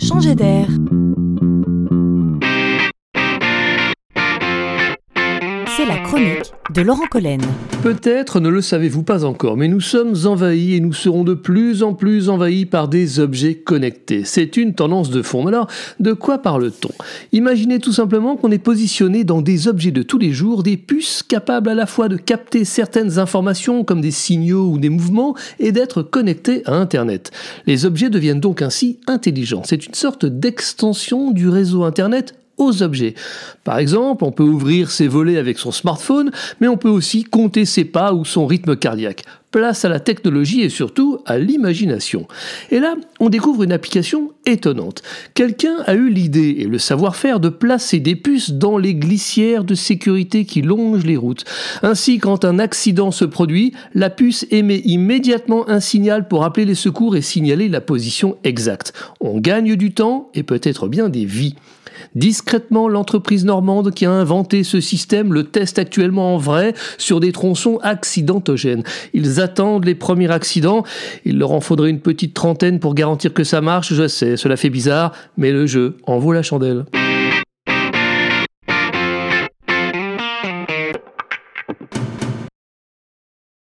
changer d'air. La chronique de Laurent Collen. Peut-être ne le savez-vous pas encore, mais nous sommes envahis et nous serons de plus en plus envahis par des objets connectés. C'est une tendance de fond. Alors, de quoi parle-t-on? Imaginez tout simplement qu'on est positionné dans des objets de tous les jours, des puces capables à la fois de capter certaines informations comme des signaux ou des mouvements et d'être connectés à Internet. Les objets deviennent donc ainsi intelligents. C'est une sorte d'extension du réseau Internet aux objets. Par exemple, on peut ouvrir ses volets avec son smartphone, mais on peut aussi compter ses pas ou son rythme cardiaque. Place à la technologie et surtout à l'imagination. Et là, on découvre une application étonnante. Quelqu'un a eu l'idée et le savoir-faire de placer des puces dans les glissières de sécurité qui longent les routes. Ainsi, quand un accident se produit, la puce émet immédiatement un signal pour appeler les secours et signaler la position exacte. On gagne du temps et peut-être bien des vies. Discrètement, l'entreprise normande qui a inventé ce système le teste actuellement en vrai sur des tronçons accidentogènes. Attendent les premiers accidents. Il leur en faudrait une petite trentaine pour garantir que ça marche. Je sais, cela fait bizarre, mais le jeu en vaut la chandelle.